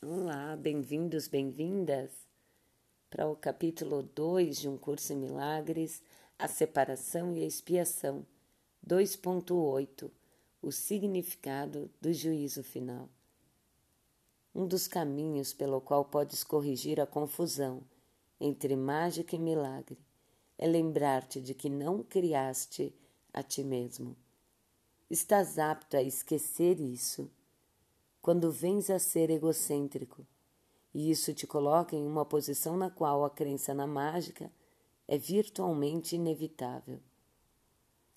Olá, bem-vindos, bem-vindas para o capítulo 2 de Um Curso em Milagres, a separação e a expiação, 2.8, o significado do juízo final. Um dos caminhos pelo qual podes corrigir a confusão entre mágica e milagre é lembrar-te de que não criaste a ti mesmo. Estás apto a esquecer isso quando vens a ser egocêntrico, e isso te coloca em uma posição na qual a crença na mágica é virtualmente inevitável.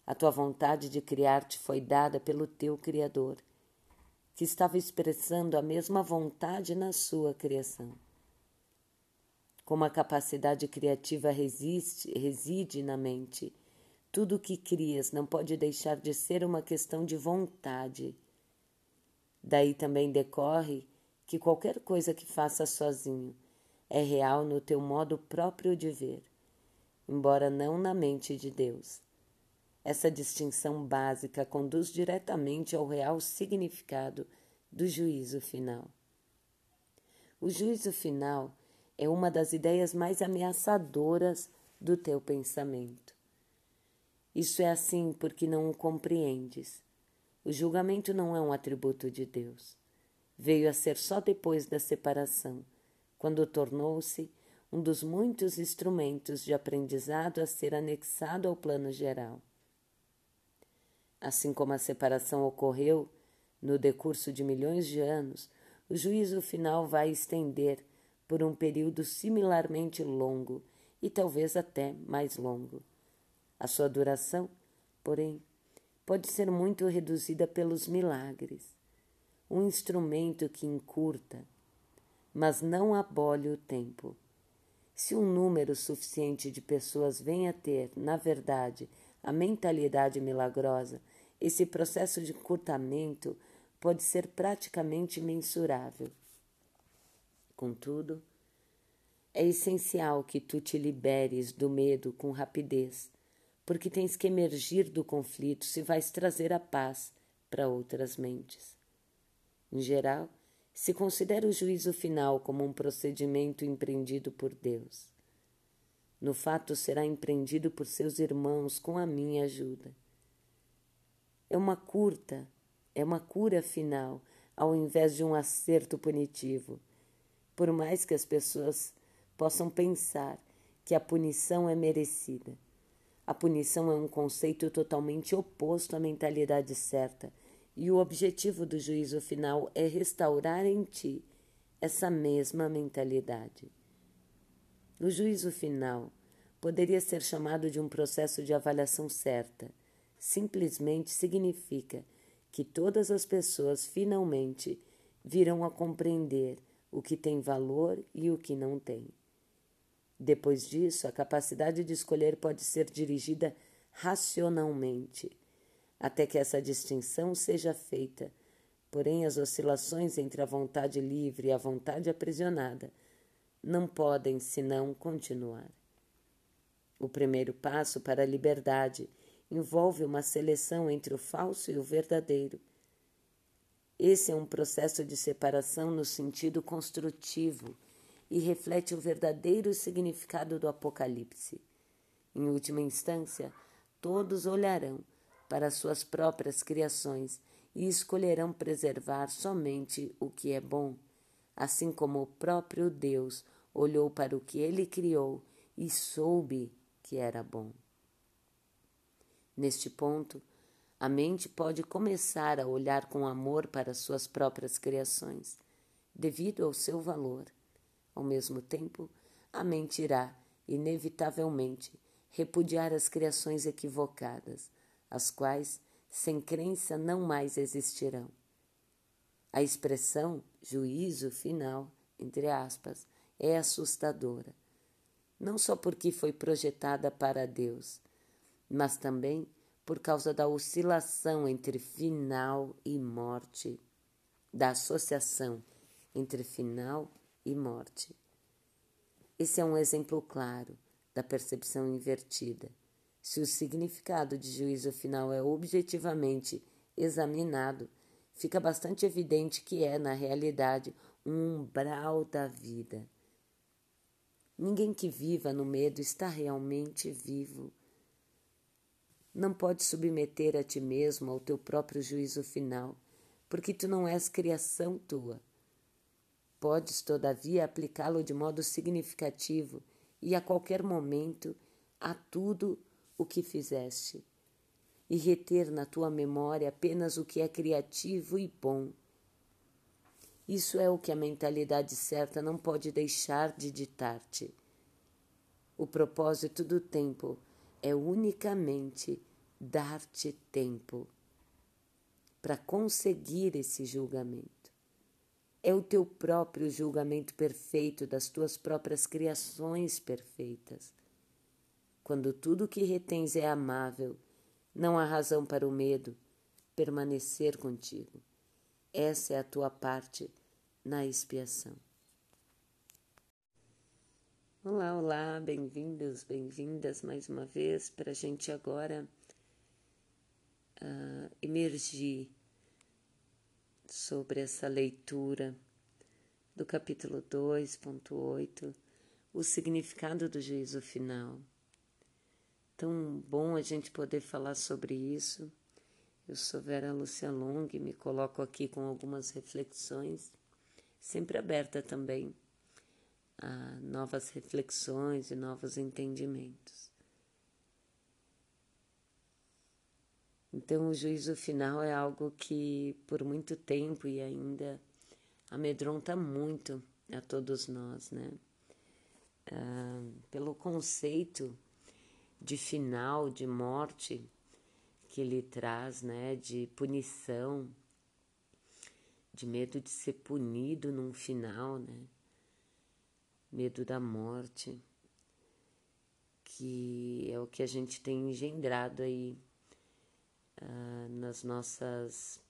A tua vontade de criar-te foi dada pelo teu Criador, que estava expressando a mesma vontade na sua criação. Como a capacidade criativa resiste, reside na mente, tudo o que crias não pode deixar de ser uma questão de vontade Daí também decorre que qualquer coisa que faças sozinho é real no teu modo próprio de ver, embora não na mente de Deus. Essa distinção básica conduz diretamente ao real significado do juízo final. O juízo final é uma das ideias mais ameaçadoras do teu pensamento. Isso é assim porque não o compreendes. O julgamento não é um atributo de Deus. Veio a ser só depois da separação, quando tornou-se um dos muitos instrumentos de aprendizado a ser anexado ao plano geral. Assim como a separação ocorreu no decurso de milhões de anos, o juízo final vai estender por um período similarmente longo e talvez até mais longo. A sua duração, porém, pode ser muito reduzida pelos milagres, um instrumento que encurta, mas não abole o tempo. Se um número suficiente de pessoas vem a ter, na verdade, a mentalidade milagrosa, esse processo de encurtamento pode ser praticamente mensurável. Contudo, é essencial que tu te liberes do medo com rapidez porque tens que emergir do conflito se vais trazer a paz para outras mentes. Em geral, se considera o juízo final como um procedimento empreendido por Deus. No fato, será empreendido por seus irmãos com a minha ajuda. É uma curta, é uma cura final, ao invés de um acerto punitivo. Por mais que as pessoas possam pensar que a punição é merecida. A punição é um conceito totalmente oposto à mentalidade certa, e o objetivo do juízo final é restaurar em ti essa mesma mentalidade. O juízo final poderia ser chamado de um processo de avaliação certa. Simplesmente significa que todas as pessoas finalmente virão a compreender o que tem valor e o que não tem. Depois disso, a capacidade de escolher pode ser dirigida racionalmente, até que essa distinção seja feita. Porém, as oscilações entre a vontade livre e a vontade aprisionada não podem senão continuar. O primeiro passo para a liberdade envolve uma seleção entre o falso e o verdadeiro. Esse é um processo de separação no sentido construtivo e reflete o verdadeiro significado do Apocalipse. Em última instância, todos olharão para suas próprias criações e escolherão preservar somente o que é bom, assim como o próprio Deus olhou para o que ele criou e soube que era bom. Neste ponto, a mente pode começar a olhar com amor para suas próprias criações, devido ao seu valor ao mesmo tempo, a mente irá, inevitavelmente, repudiar as criações equivocadas, as quais, sem crença, não mais existirão. A expressão juízo final, entre aspas, é assustadora, não só porque foi projetada para Deus, mas também por causa da oscilação entre final e morte, da associação entre final e morte. Esse é um exemplo claro da percepção invertida. Se o significado de juízo final é objetivamente examinado, fica bastante evidente que é, na realidade, um umbral da vida. Ninguém que viva no medo está realmente vivo. Não pode submeter a ti mesmo ao teu próprio juízo final, porque tu não és criação tua. Podes, todavia, aplicá-lo de modo significativo e a qualquer momento a tudo o que fizeste e reter na tua memória apenas o que é criativo e bom. Isso é o que a mentalidade certa não pode deixar de ditar-te. O propósito do tempo é unicamente dar-te tempo para conseguir esse julgamento. É o teu próprio julgamento perfeito das tuas próprias criações perfeitas. Quando tudo que retens é amável, não há razão para o medo permanecer contigo. Essa é a tua parte na expiação. Olá, olá, bem-vindos, bem-vindas mais uma vez para a gente agora uh, emergir sobre essa leitura do capítulo 2.8, o significado do juízo final tão bom a gente poder falar sobre isso. Eu sou Vera Lúcia Long e me coloco aqui com algumas reflexões, sempre aberta também a novas reflexões e novos entendimentos. Então, o juízo final é algo que, por muito tempo e ainda, amedronta muito a todos nós, né? Ah, pelo conceito de final, de morte que ele traz, né, de punição, de medo de ser punido num final, né? Medo da morte, que é o que a gente tem engendrado aí uh, nas nossas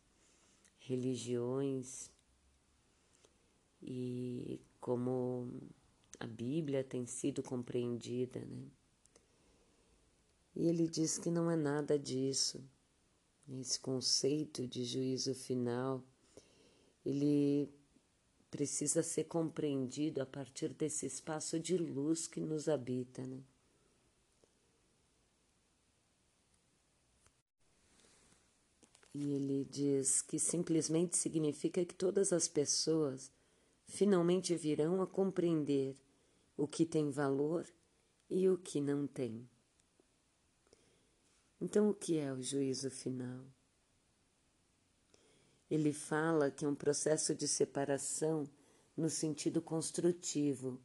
religiões e como a Bíblia tem sido compreendida, né? E ele diz que não é nada disso. Esse conceito de juízo final, ele precisa ser compreendido a partir desse espaço de luz que nos habita, né? E ele diz que simplesmente significa que todas as pessoas finalmente virão a compreender o que tem valor e o que não tem. Então, o que é o juízo final? Ele fala que é um processo de separação no sentido construtivo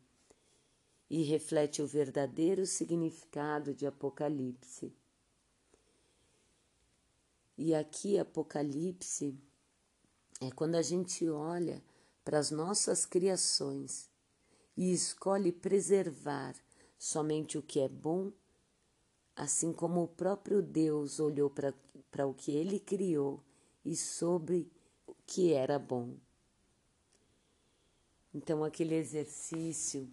e reflete o verdadeiro significado de Apocalipse. E aqui, Apocalipse é quando a gente olha para as nossas criações e escolhe preservar somente o que é bom assim como o próprio Deus olhou para o que ele criou e soube o que era bom. Então, aquele exercício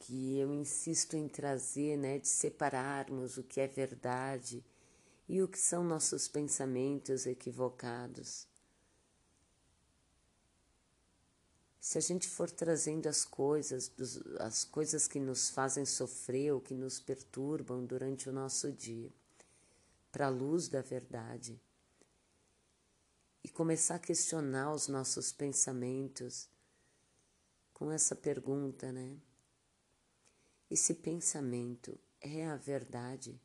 que eu insisto em trazer, né, de separarmos o que é verdade e o que são nossos pensamentos equivocados. se a gente for trazendo as coisas, as coisas que nos fazem sofrer ou que nos perturbam durante o nosso dia, para a luz da verdade, e começar a questionar os nossos pensamentos com essa pergunta, né? Esse pensamento é a verdade?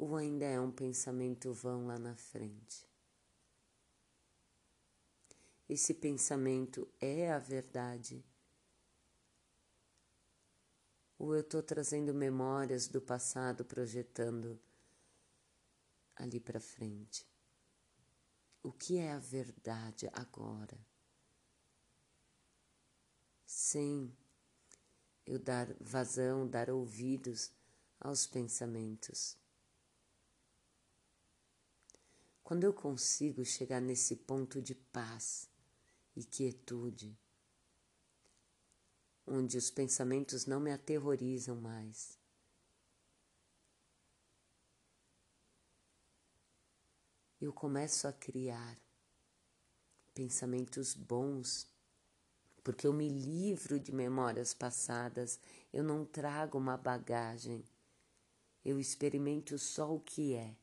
Ou ainda é um pensamento vão lá na frente? esse pensamento é a verdade? Ou eu estou trazendo memórias do passado projetando ali para frente? O que é a verdade agora? Sem eu dar vazão, dar ouvidos aos pensamentos. Quando eu consigo chegar nesse ponto de paz, e quietude, onde os pensamentos não me aterrorizam mais. eu começo a criar pensamentos bons, porque eu me livro de memórias passadas, eu não trago uma bagagem, eu experimento só o que é.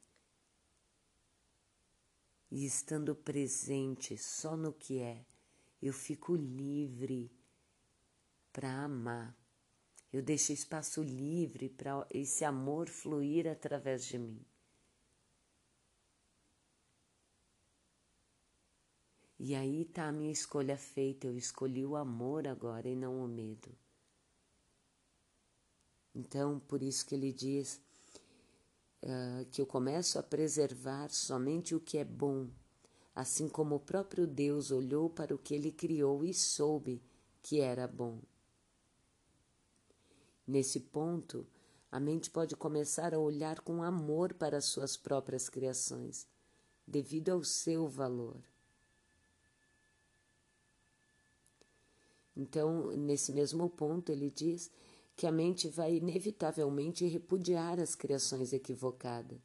E estando presente só no que é, eu fico livre para amar. Eu deixo espaço livre para esse amor fluir através de mim. E aí está a minha escolha feita. Eu escolhi o amor agora e não o medo. Então, por isso que ele diz uh, que eu começo a preservar somente o que é bom, assim como o próprio Deus olhou para o que ele criou e soube que era bom. Nesse ponto, a mente pode começar a olhar com amor para as suas próprias criações, devido ao seu valor. Então, nesse mesmo ponto, ele diz que a mente vai inevitavelmente repudiar as criações equivocadas,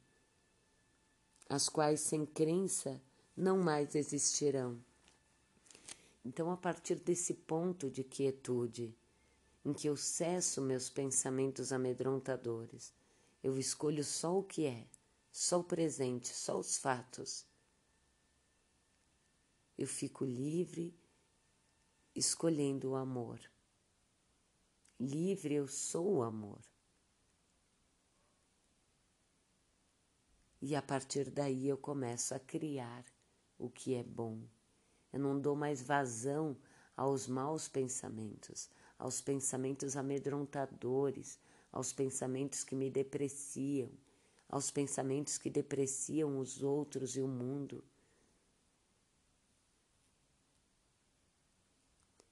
as quais, sem crença, não mais existirão. Então, a partir desse ponto de quietude, em que eu cesso meus pensamentos amedrontadores, eu escolho só o que é, só o presente, só os fatos. Eu fico livre escolhendo o amor. Livre eu sou o amor. E a partir daí eu começo a criar o que é bom. Eu não dou mais vazão aos maus pensamentos, aos pensamentos amedrontadores, aos pensamentos que me depreciam, aos pensamentos que depreciam os outros e o mundo.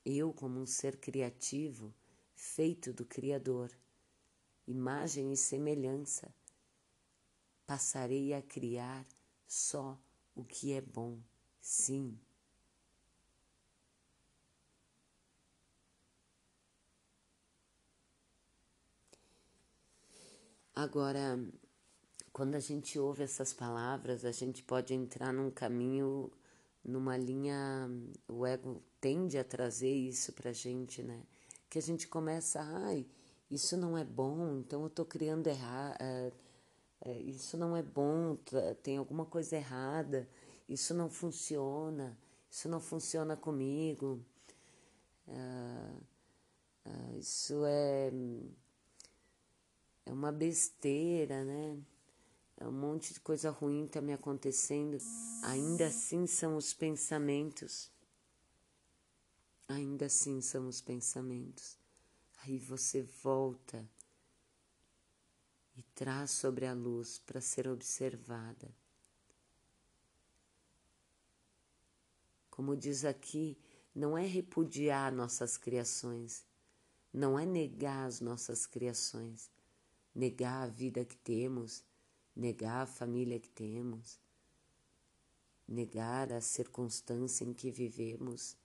Eu, como um ser criativo, feito do Criador, imagem e semelhança, passarei a criar só o que é bom, sim. Agora, quando a gente ouve essas palavras, a gente pode entrar num caminho, numa linha. O ego tende a trazer isso pra gente, né? Que a gente começa, ai, isso não é bom, então eu tô criando errado. É, é, isso não é bom, tem alguma coisa errada, isso não funciona, isso não funciona comigo, é, isso é, é uma besteira, né? É um monte de coisa ruim tá me acontecendo. Ainda assim são os pensamentos. Ainda assim são os pensamentos. Aí você volta e traz sobre a luz para ser observada. Como diz aqui, não é repudiar nossas criações, não é negar as nossas criações, negar a vida que temos, negar a família que temos, negar a circunstância em que vivemos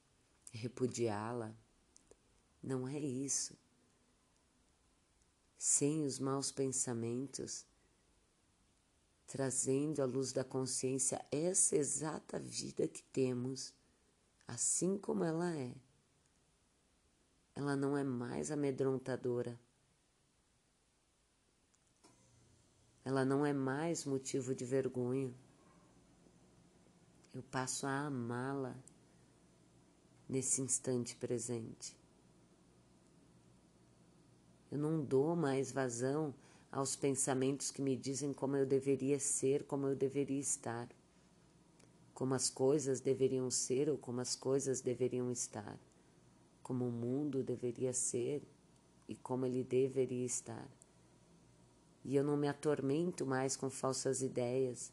repudiá-la. Não é isso. Sem os maus pensamentos, trazendo à luz da consciência essa exata vida que temos, assim como ela é. Ela não é mais amedrontadora. Ela não é mais motivo de vergonha. Eu passo a amá-la nesse instante presente. Eu não dou mais vazão aos pensamentos que me dizem como eu deveria ser, como eu deveria estar, como as coisas deveriam ser ou como as coisas deveriam estar, como o mundo deveria ser e como ele deveria estar. E eu não me atormento mais com falsas ideias.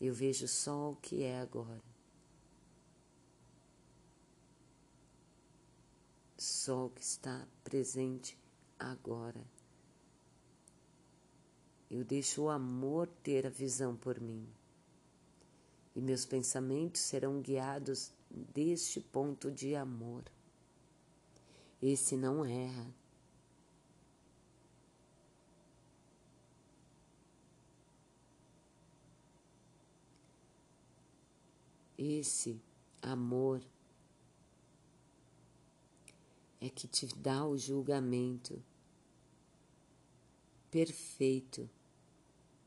Eu vejo só o que é agora. Sol que está presente agora. Eu deixo o amor ter a visão por mim. E meus pensamentos serão guiados deste ponto de amor. Esse não erra. esse amor é que te dá o julgamento perfeito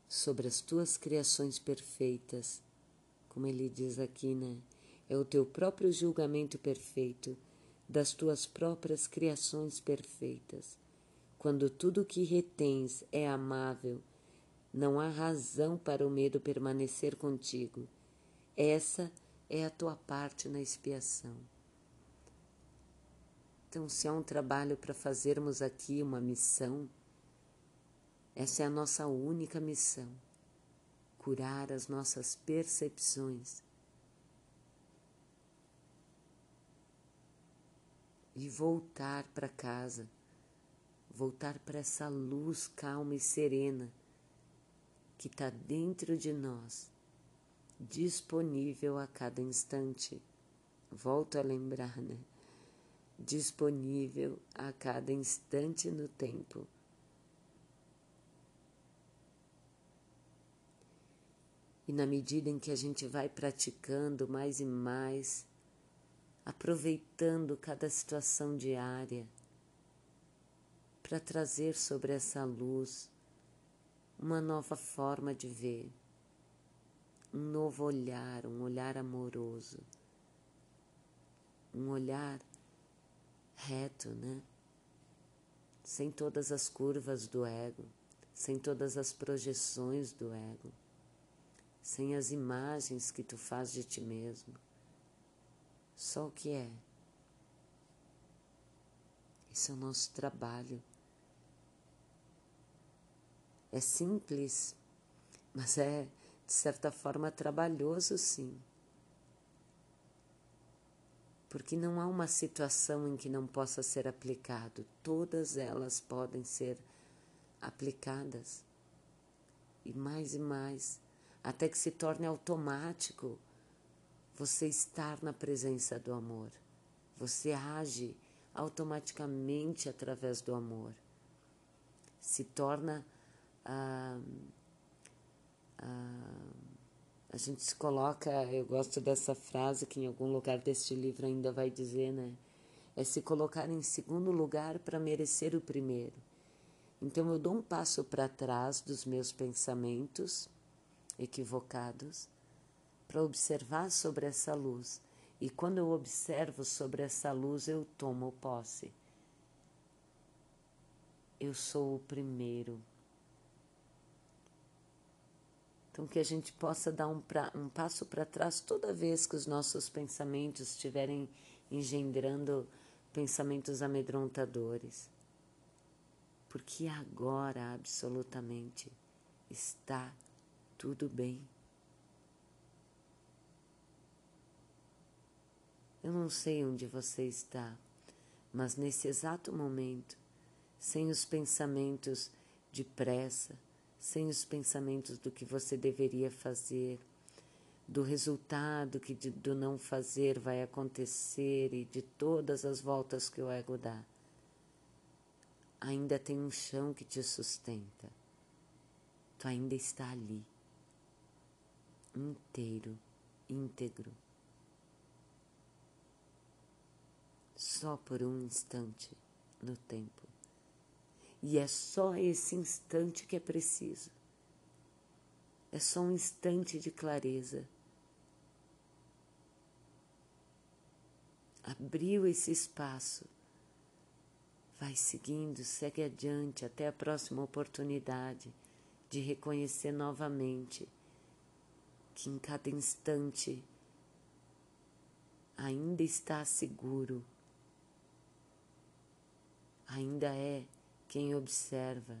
sobre as tuas criações perfeitas, como ele diz aqui, né? É o teu próprio julgamento perfeito das tuas próprias criações perfeitas. Quando tudo que retens é amável, não há razão para o medo permanecer contigo. Essa é a tua parte na expiação. Então, se há um trabalho para fazermos aqui, uma missão, essa é a nossa única missão: curar as nossas percepções. E voltar para casa, voltar para essa luz calma e serena que está dentro de nós, disponível a cada instante. Volto a lembrar, né? Disponível a cada instante no tempo. E na medida em que a gente vai praticando mais e mais, aproveitando cada situação diária para trazer sobre essa luz uma nova forma de ver, um novo olhar, um olhar amoroso, um olhar reto, né? Sem todas as curvas do ego, sem todas as projeções do ego, sem as imagens que tu faz de ti mesmo. Só o que é. Esse é o nosso trabalho. É simples, mas é, de certa forma, trabalhoso, sim porque não há uma situação em que não possa ser aplicado, todas elas podem ser aplicadas. E mais e mais, até que se torne automático você estar na presença do amor. Você age automaticamente através do amor. Se torna. Ah, ah, a gente se coloca, eu gosto dessa frase que em algum lugar deste livro ainda vai dizer, né? É se colocar em segundo lugar para merecer o primeiro. Então eu dou um passo para trás dos meus pensamentos equivocados para observar sobre essa luz. E quando eu observo sobre essa luz, eu tomo posse. Eu sou o primeiro. Então, que a gente possa dar um, pra, um passo para trás toda vez que os nossos pensamentos estiverem engendrando pensamentos amedrontadores. Porque agora, absolutamente, está tudo bem. Eu não sei onde você está, mas nesse exato momento, sem os pensamentos de pressa, sem os pensamentos do que você deveria fazer, do resultado que de, do não fazer vai acontecer e de todas as voltas que o ego dá. Ainda tem um chão que te sustenta. Tu ainda está ali, inteiro, íntegro. Só por um instante no tempo. E é só esse instante que é preciso. É só um instante de clareza. Abriu esse espaço. Vai seguindo, segue adiante até a próxima oportunidade de reconhecer novamente que em cada instante ainda está seguro, ainda é quem observa.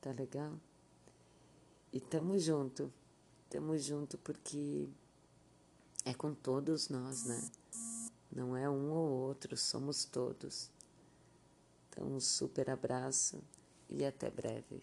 Tá legal? E tamo junto. Tamo junto porque é com todos nós, né? Não é um ou outro, somos todos. Então, um super abraço e até breve.